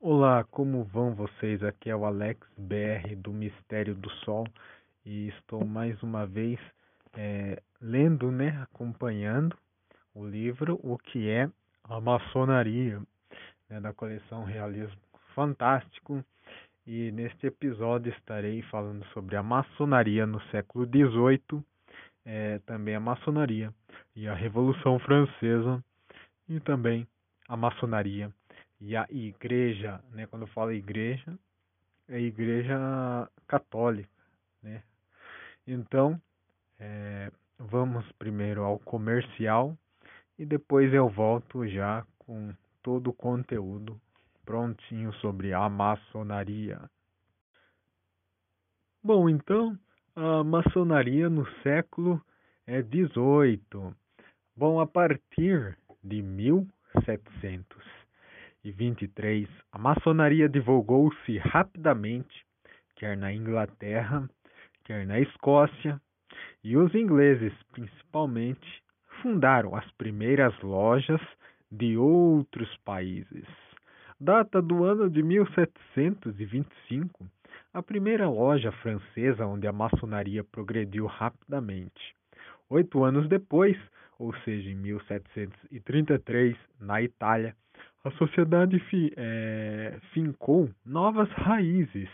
Olá, como vão vocês? Aqui é o Alex BR do Mistério do Sol e estou mais uma vez é, lendo, né, acompanhando o livro O que é a Maçonaria, né, da coleção Realismo Fantástico. E neste episódio estarei falando sobre a maçonaria no século XVIII, é, também a maçonaria e a Revolução Francesa e também a maçonaria e a igreja, né? Quando eu falo igreja, é igreja católica, né? Então, é, vamos primeiro ao comercial e depois eu volto já com todo o conteúdo prontinho sobre a maçonaria. Bom, então, a maçonaria no século é 18. Bom, a partir de 1723, a maçonaria divulgou-se rapidamente, quer na Inglaterra, quer na Escócia, e os ingleses, principalmente, fundaram as primeiras lojas de outros países. Data do ano de 1725, a primeira loja francesa onde a maçonaria progrediu rapidamente. Oito anos depois, ou seja, em 1733, na Itália, a sociedade fi, é, fincou novas raízes.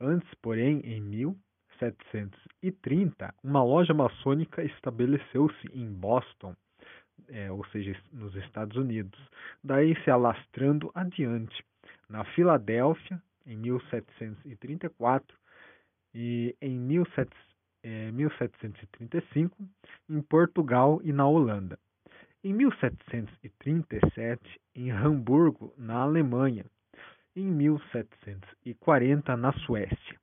Antes, porém, em 1730, uma loja maçônica estabeleceu-se em Boston, é, ou seja, nos Estados Unidos, daí se alastrando adiante. Na Filadélfia, em 1734, e em 1700 1735, em Portugal e na Holanda. Em 1737, em Hamburgo, na Alemanha. Em 1740, na Suécia.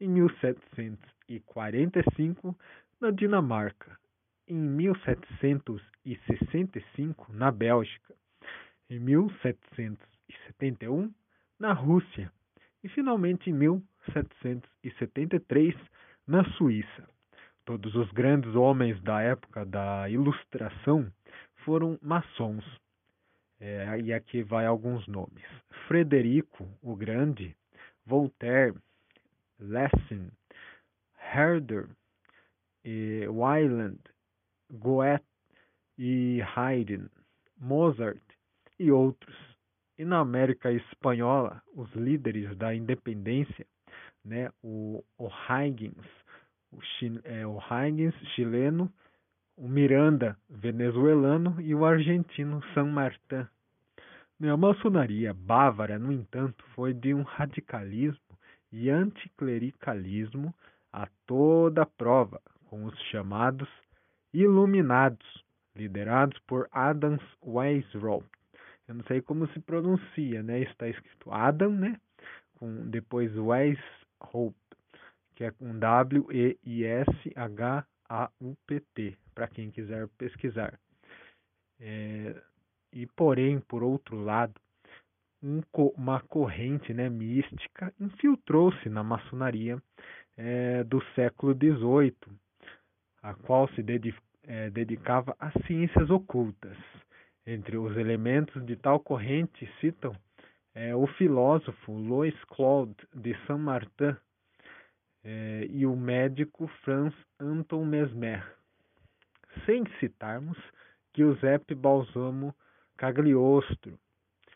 Em 1745, na Dinamarca. Em 1765, na Bélgica. Em 1771, na Rússia. E finalmente em 1773, na Suíça, todos os grandes homens da época da Ilustração foram maçons. É, e aqui vai alguns nomes: Frederico o Grande, Voltaire, Lessing, Herder, e Weiland, Goethe e Haydn, Mozart e outros. E na América Espanhola, os líderes da independência, né, o, o o, é, o chileno, o Miranda venezuelano e o argentino San Martin. A maçonaria bávara, no entanto, foi de um radicalismo e anticlericalismo a toda prova, com os chamados Iluminados, liderados por Adams Weishaupt. Eu não sei como se pronuncia, né? Está escrito Adam, né? Com depois Weishaupt que é com W-E-I-S-H-A-U-P-T, para quem quiser pesquisar. É, e, porém, por outro lado, um, uma corrente né, mística infiltrou-se na maçonaria é, do século XVIII, a qual se é, dedicava às ciências ocultas. Entre os elementos de tal corrente citam é, o filósofo Louis Claude de Saint-Martin, é, e o médico Franz Anton Mesmer, sem citarmos Giuseppe Balsamo Cagliostro,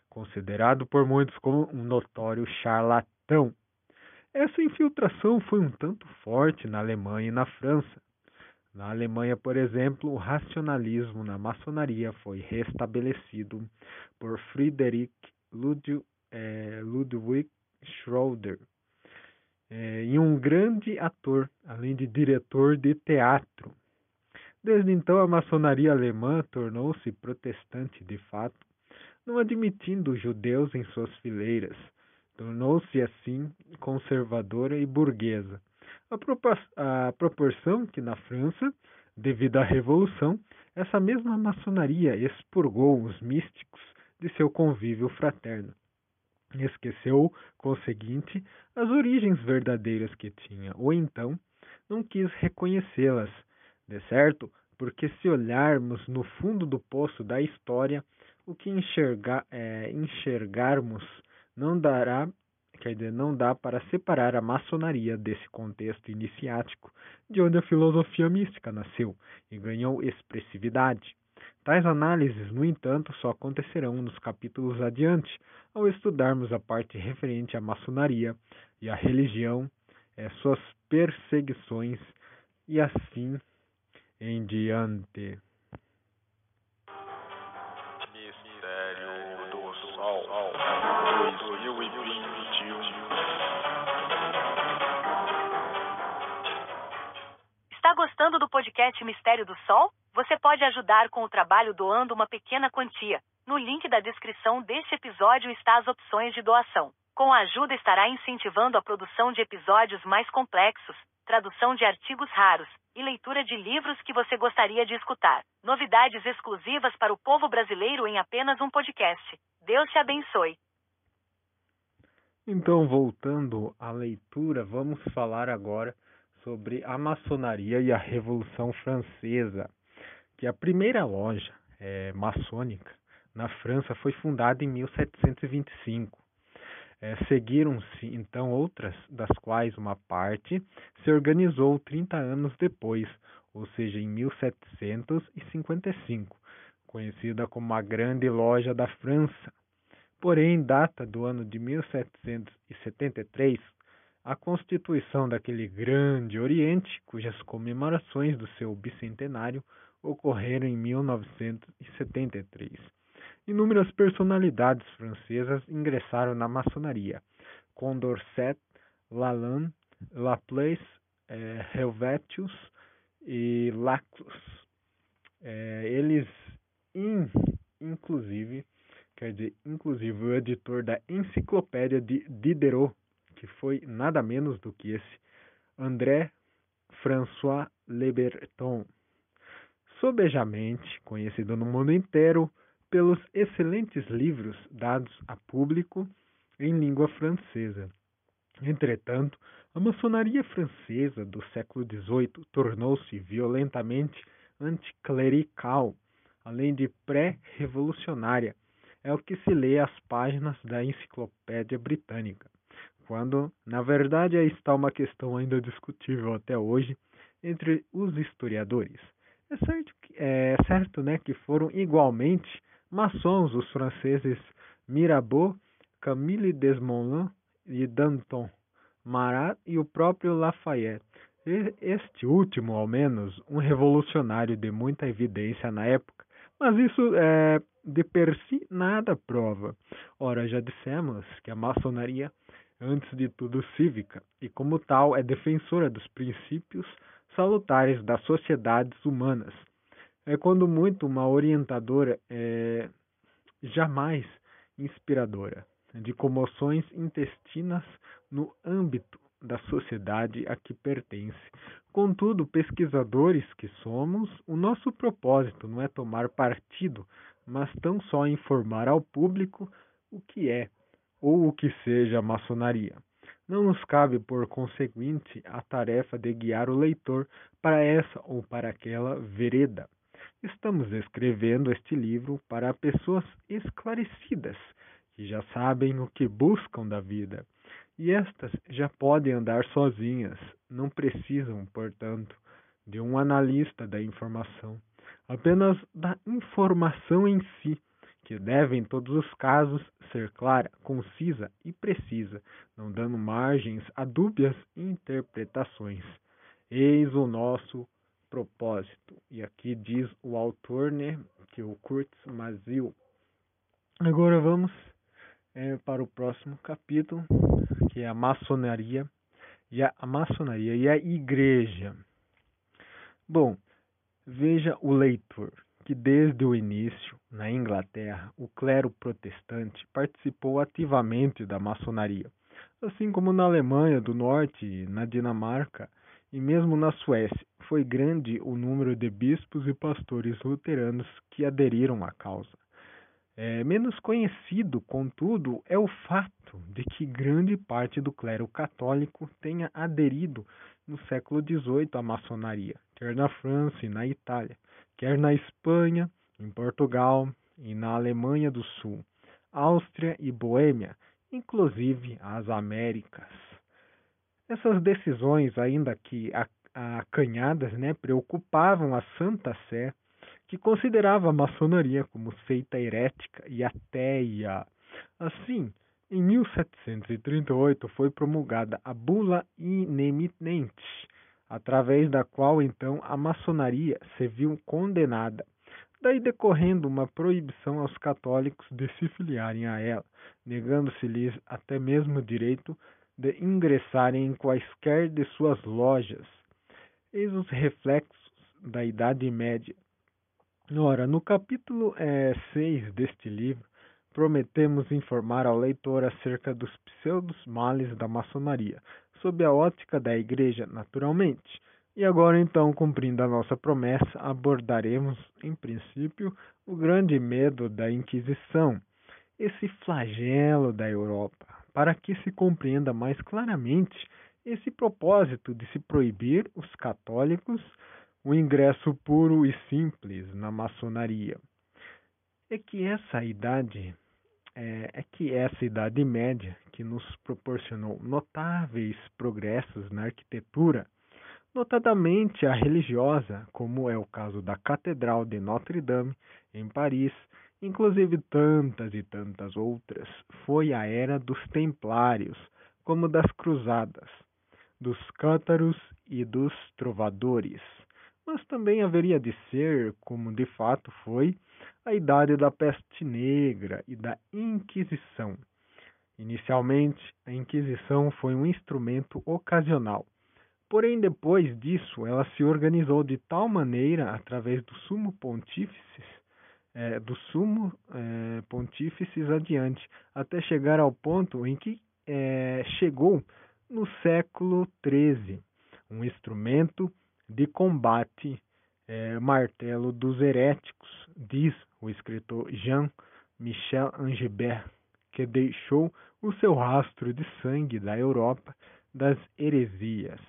considerado por muitos como um notório charlatão. Essa infiltração foi um tanto forte na Alemanha e na França. Na Alemanha, por exemplo, o racionalismo na maçonaria foi restabelecido por Friedrich Ludwig, eh, Ludwig Schroeder, é, e um grande ator, além de diretor de teatro. Desde então, a maçonaria alemã tornou-se protestante de fato, não admitindo judeus em suas fileiras. Tornou-se, assim, conservadora e burguesa. A, a proporção que na França, devido à Revolução, essa mesma maçonaria expurgou os místicos de seu convívio fraterno. Esqueceu, conseguinte, as origens verdadeiras que tinha, ou então não quis reconhecê-las, de certo? Porque se olharmos no fundo do poço da história, o que enxergar, é, enxergarmos não dará, quer dizer, não dá para separar a maçonaria desse contexto iniciático, de onde a filosofia mística nasceu e ganhou expressividade. Tais análises, no entanto, só acontecerão nos capítulos adiante, ao estudarmos a parte referente à maçonaria e à religião, é, suas perseguições e assim em diante. Mistério do Sol 2021 Está gostando do podcast Mistério do Sol? Você pode ajudar com o trabalho doando uma pequena quantia. No link da descrição deste episódio está as opções de doação. Com a ajuda estará incentivando a produção de episódios mais complexos, tradução de artigos raros e leitura de livros que você gostaria de escutar. Novidades exclusivas para o povo brasileiro em apenas um podcast. Deus te abençoe. Então, voltando à leitura, vamos falar agora sobre a maçonaria e a Revolução Francesa que a primeira loja é, maçônica na França foi fundada em 1725. É, Seguiram-se então outras, das quais uma parte se organizou 30 anos depois, ou seja, em 1755, conhecida como a Grande Loja da França. Porém, data do ano de 1773, a constituição daquele Grande Oriente, cujas comemorações do seu bicentenário ocorreram em 1973. Inúmeras personalidades francesas ingressaram na maçonaria, Condorcet, Lalande, Laplace, eh, Helvetius e Laclos. Eh, eles, in, inclusive, quer dizer, inclusive o editor da Enciclopédia de Diderot, que foi nada menos do que esse André François Le Breton sobejamente conhecido no mundo inteiro pelos excelentes livros dados a público em língua francesa. Entretanto, a maçonaria francesa do século XVIII tornou-se violentamente anticlerical, além de pré-revolucionária. É o que se lê às páginas da Enciclopédia Britânica, quando, na verdade, aí está uma questão ainda discutível até hoje entre os historiadores. É certo, é certo né, que foram igualmente maçons os franceses Mirabeau, Camille Desmoulins e Danton, Marat e o próprio Lafayette. Este último, ao menos, um revolucionário de muita evidência na época, mas isso é, de per si nada prova. Ora, já dissemos que a maçonaria, antes de tudo cívica, e como tal é defensora dos princípios salutares das sociedades humanas. É quando muito uma orientadora é jamais inspiradora de comoções intestinas no âmbito da sociedade a que pertence. Contudo, pesquisadores que somos, o nosso propósito não é tomar partido, mas tão só informar ao público o que é ou o que seja maçonaria. Não nos cabe, por conseguinte, a tarefa de guiar o leitor para essa ou para aquela vereda. Estamos escrevendo este livro para pessoas esclarecidas, que já sabem o que buscam da vida. E estas já podem andar sozinhas, não precisam, portanto, de um analista da informação, apenas da informação em si que deve, em todos os casos, ser clara, concisa e precisa, não dando margens a dúbias interpretações. Eis o nosso propósito. E aqui diz o autor, né, que é o Kurt Mazil. Agora vamos é, para o próximo capítulo, que é a maçonaria e a, a maçonaria e a igreja. Bom, veja o leitor que desde o início, na Inglaterra, o clero protestante participou ativamente da maçonaria, assim como na Alemanha do Norte, na Dinamarca e mesmo na Suécia. Foi grande o número de bispos e pastores luteranos que aderiram à causa. É, menos conhecido, contudo, é o fato de que grande parte do clero católico tenha aderido no século XVIII à maçonaria, quer na França e na Itália quer na Espanha, em Portugal, e na Alemanha do Sul, Áustria e Boêmia, inclusive as Américas. Essas decisões, ainda que acanhadas, né, preocupavam a Santa Sé, que considerava a maçonaria como seita herética e ateia. Assim, em 1738 foi promulgada a Bula Ineminente, através da qual então a maçonaria se viu condenada, daí decorrendo uma proibição aos católicos de se filiarem a ela, negando-se-lhes até mesmo o direito de ingressarem em quaisquer de suas lojas. Eis os reflexos da Idade Média. Ora, no capítulo é, 6 deste livro, prometemos informar ao leitor acerca dos pseudos males da maçonaria, sob a ótica da Igreja, naturalmente. E agora, então, cumprindo a nossa promessa, abordaremos, em princípio, o grande medo da Inquisição, esse flagelo da Europa, para que se compreenda mais claramente esse propósito de se proibir os católicos o ingresso puro e simples na maçonaria. É que essa idade é, é, que essa Idade Média, que nos proporcionou notáveis progressos na arquitetura, notadamente a religiosa, como é o caso da Catedral de Notre-Dame, em Paris, inclusive tantas e tantas outras, foi a era dos Templários, como das Cruzadas, dos Cátaros e dos Trovadores. Mas também haveria de ser, como de fato foi, a idade da peste negra e da Inquisição. Inicialmente, a Inquisição foi um instrumento ocasional. Porém, depois disso, ela se organizou de tal maneira, através do sumo pontífices, é, do sumo é, pontífices adiante, até chegar ao ponto em que é, chegou no século XIII, um instrumento de combate martelo dos heréticos, diz o escritor Jean-Michel Angebert, que deixou o seu rastro de sangue da Europa das heresias.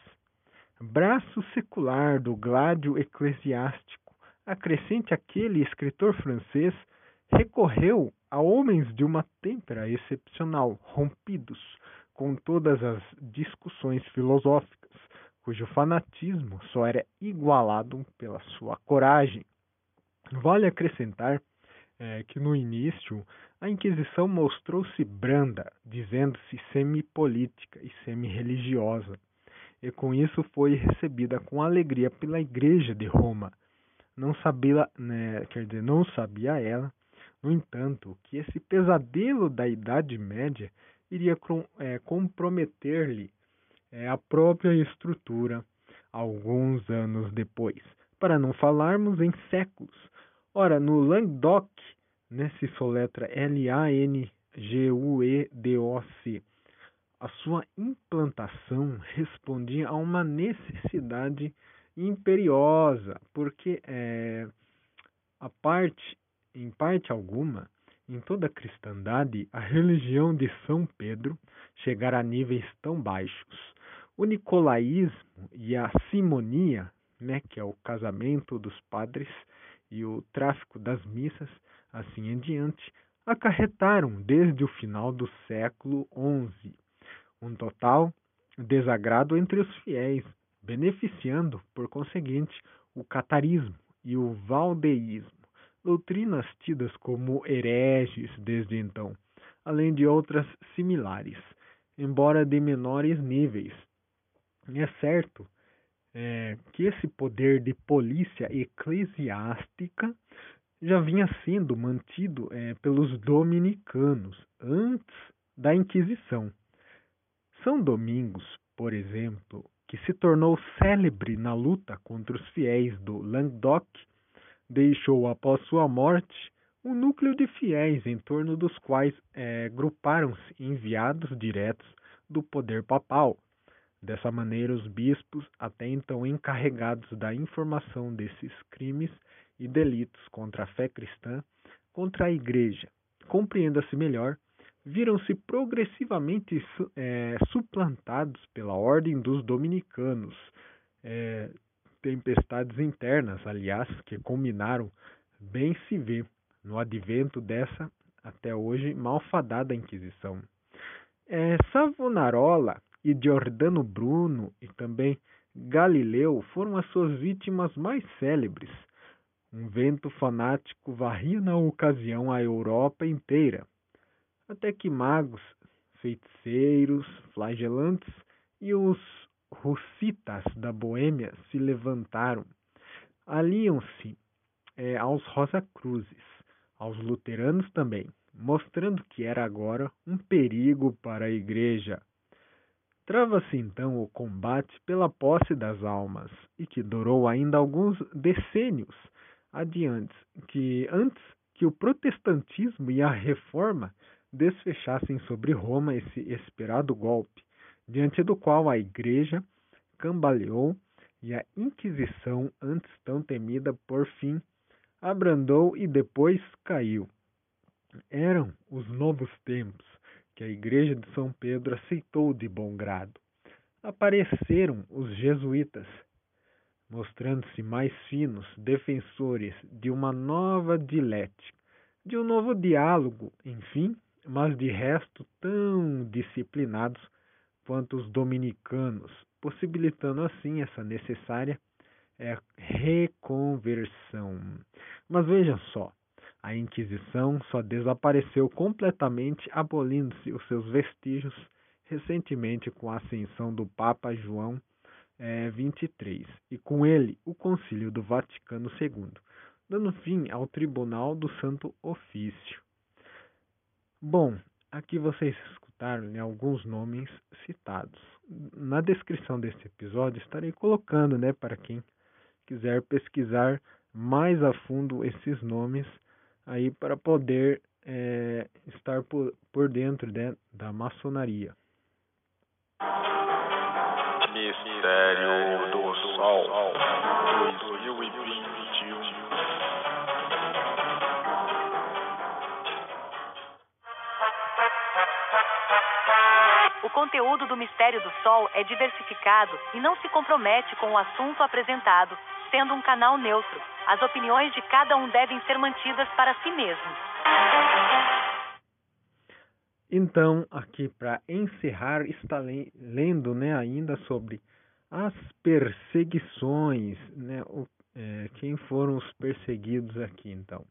Braço secular do gládio eclesiástico, acrescente aquele escritor francês, recorreu a homens de uma têmpera excepcional, rompidos com todas as discussões filosóficas, cujo fanatismo só era igualado pela sua coragem. Vale acrescentar é, que no início a Inquisição mostrou-se branda, dizendo-se semipolítica e semi-religiosa, e com isso foi recebida com alegria pela Igreja de Roma. Não sabia, né, quer dizer, não sabia ela, no entanto, que esse pesadelo da Idade Média iria é, comprometer-lhe é a própria estrutura alguns anos depois, para não falarmos em séculos. Ora, no Languedoc, né, se soletra L-A-N-G-U-E-D-O-C, a sua implantação respondia a uma necessidade imperiosa, porque é, a parte, em parte alguma, em toda a cristandade, a religião de São Pedro chegara a níveis tão baixos. O nicolaísmo e a simonia, né, que é o casamento dos padres e o tráfico das missas, assim em diante, acarretaram desde o final do século XI um total desagrado entre os fiéis, beneficiando, por conseguinte, o catarismo e o valdeísmo, doutrinas tidas como hereges desde então, além de outras similares, embora de menores níveis, é certo é, que esse poder de polícia eclesiástica já vinha sendo mantido é, pelos dominicanos antes da Inquisição. São Domingos, por exemplo, que se tornou célebre na luta contra os fiéis do Languedoc, deixou após sua morte um núcleo de fiéis em torno dos quais é, gruparam-se enviados diretos do poder papal, Dessa maneira, os bispos, até então encarregados da informação desses crimes e delitos contra a fé cristã, contra a Igreja, compreenda-se melhor, viram-se progressivamente é, suplantados pela ordem dos dominicanos. É, tempestades internas, aliás, que culminaram, bem se vê, no advento dessa, até hoje, malfadada Inquisição. É, Savonarola e Giordano Bruno e também Galileu foram as suas vítimas mais célebres. Um vento fanático varria na ocasião a Europa inteira, até que magos, feiticeiros, flagelantes e os russitas da Boêmia se levantaram. Aliam-se é, aos Rosa-Cruzes, aos luteranos também, mostrando que era agora um perigo para a Igreja. Trava-se então o combate pela posse das almas, e que durou ainda alguns decênios adiante, que antes que o protestantismo e a reforma desfechassem sobre Roma esse esperado golpe, diante do qual a Igreja cambaleou e a Inquisição, antes tão temida, por fim abrandou e depois caiu. Eram os novos tempos que a Igreja de São Pedro aceitou de bom grado. Apareceram os jesuítas, mostrando-se mais finos defensores de uma nova dialética, de um novo diálogo, enfim, mas de resto tão disciplinados quanto os dominicanos, possibilitando assim essa necessária é, reconversão. Mas vejam só, a Inquisição só desapareceu completamente, abolindo-se os seus vestígios recentemente com a ascensão do Papa João é, 23 e com ele o Concílio do Vaticano II, dando fim ao Tribunal do Santo Ofício. Bom, aqui vocês escutaram né, alguns nomes citados. Na descrição desse episódio estarei colocando, né, para quem quiser pesquisar mais a fundo esses nomes aí para poder é, estar por, por dentro né, da maçonaria. Mistério do Sol 2021 O conteúdo do Mistério do Sol é diversificado e não se compromete com o assunto apresentado, sendo um canal neutro. As opiniões de cada um devem ser mantidas para si mesmo. Então, aqui para encerrar, está lendo né, ainda sobre as perseguições, né, o, é, quem foram os perseguidos aqui, então.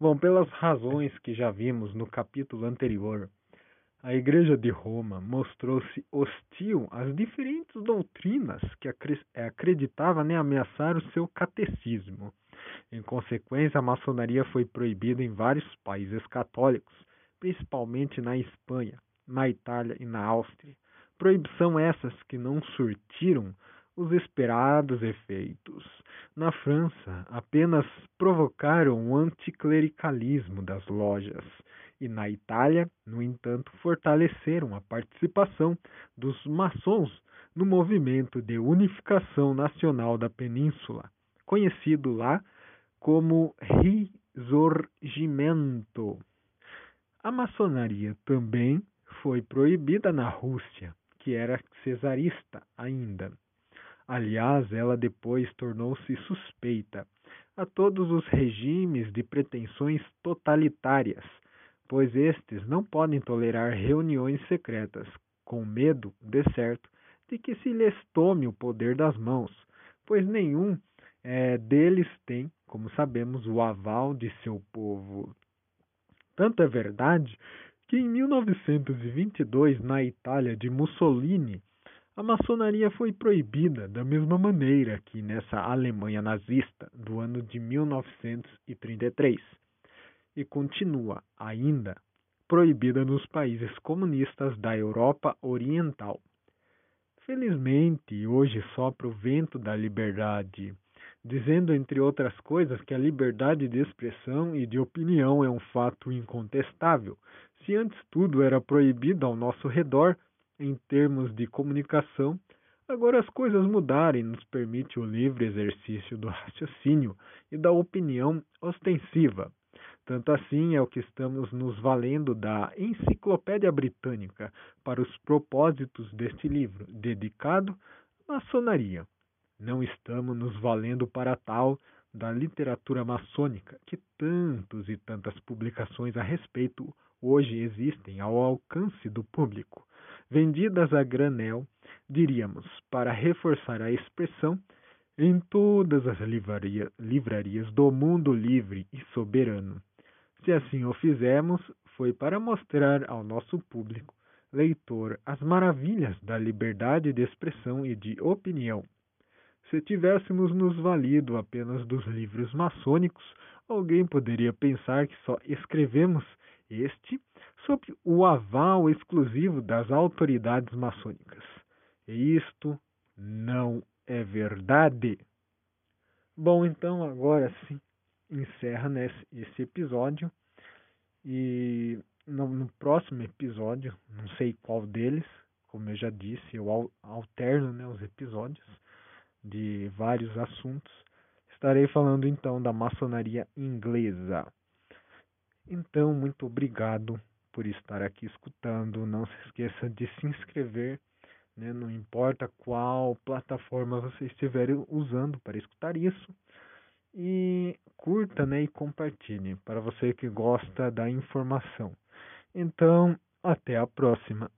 Bom, pelas razões que já vimos no capítulo anterior, a Igreja de Roma mostrou-se hostil às diferentes doutrinas que acreditava né, ameaçar o seu catecismo. Em consequência, a maçonaria foi proibida em vários países católicos, principalmente na Espanha, na Itália e na Áustria. Proibição essas que não surtiram os esperados efeitos. Na França, apenas provocaram o anticlericalismo das lojas e na Itália, no entanto, fortaleceram a participação dos maçons no movimento de unificação nacional da península, conhecido lá como Risorgimento. A maçonaria também foi proibida na Rússia, que era cesarista ainda. Aliás, ela depois tornou-se suspeita a todos os regimes de pretensões totalitárias, pois estes não podem tolerar reuniões secretas, com medo, de certo, de que se lhes tome o poder das mãos, pois nenhum é, deles tem, como sabemos, o aval de seu povo. Tanto é verdade que em 1922, na Itália de Mussolini, a maçonaria foi proibida da mesma maneira que nessa Alemanha nazista do ano de 1933 e continua ainda proibida nos países comunistas da Europa Oriental. Felizmente, hoje sopra o vento da liberdade, dizendo, entre outras coisas, que a liberdade de expressão e de opinião é um fato incontestável. Se antes tudo era proibido ao nosso redor, em termos de comunicação, agora as coisas mudaram e nos permite o livre exercício do raciocínio e da opinião ostensiva. Tanto assim é o que estamos nos valendo da Enciclopédia Britânica para os propósitos deste livro, dedicado à maçonaria. Não estamos nos valendo para tal da literatura maçônica que tantos e tantas publicações a respeito hoje existem ao alcance do público, vendidas a granel, diríamos, para reforçar a expressão, em todas as livraria, livrarias do mundo livre e soberano. Se assim o fizemos, foi para mostrar ao nosso público leitor as maravilhas da liberdade de expressão e de opinião. Se tivéssemos nos valido apenas dos livros maçônicos, alguém poderia pensar que só escrevemos este sob o aval exclusivo das autoridades maçônicas. E isto não é verdade. Bom, então agora sim encerra nesse, esse episódio e no, no, próximo episódio, não sei qual deles, como eu já disse, eu alterno né, os episódios de vários assuntos. Estarei falando então da maçonaria inglesa. Então, muito obrigado por estar aqui escutando. Não se esqueça de se inscrever, né? não importa qual plataforma você estiver usando para escutar isso. E curta né? e compartilhe para você que gosta da informação. Então, até a próxima.